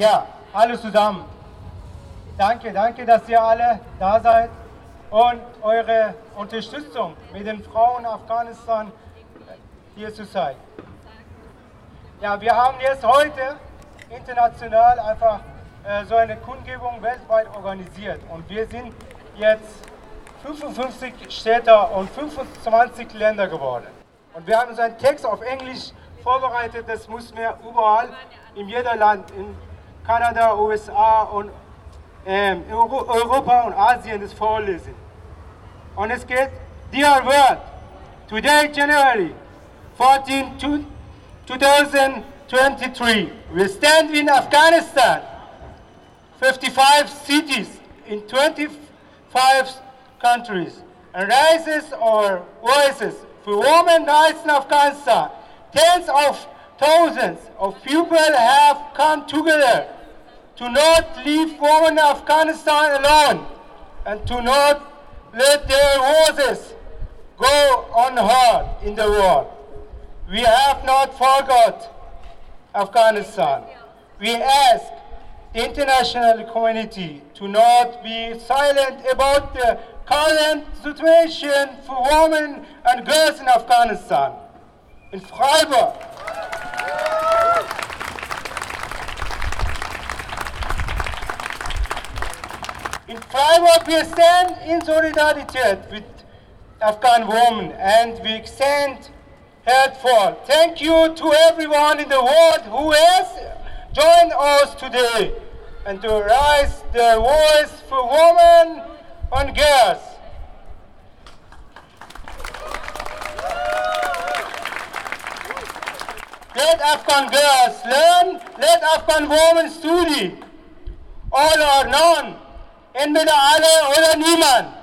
Ja, alle zusammen. Danke, danke, dass ihr alle da seid und eure Unterstützung mit den Frauen Afghanistan hier zu sein. Ja, wir haben jetzt heute international einfach äh, so eine Kundgebung weltweit organisiert und wir sind jetzt 55 Städte und 25 Länder geworden. Und wir haben so einen Text auf Englisch vorbereitet, das muss wir überall in jedem Land, in Kanada, USA und ähm, Euro Europa und Asien das vorlesen. Und es geht, Dear World, today January 14, 2023, we stand in Afghanistan, 55 cities in 25 countries, and raises our voices for women rights in Afghanistan. Tens of thousands of people have come together to not leave women in Afghanistan alone and to not let their voices go unheard in the world. We have not forgot Afghanistan. We ask the international community to not be silent about the current situation for women and girls in Afghanistan. In Freiburg, in Freiburg we stand in solidarity with Afghan women and we extend heartfelt thank you to everyone in the world who has joined us today and to raise their voice for women and girls. Let Afghan girls learn, let Afghan women study. All or none, entweder alle oder niemand.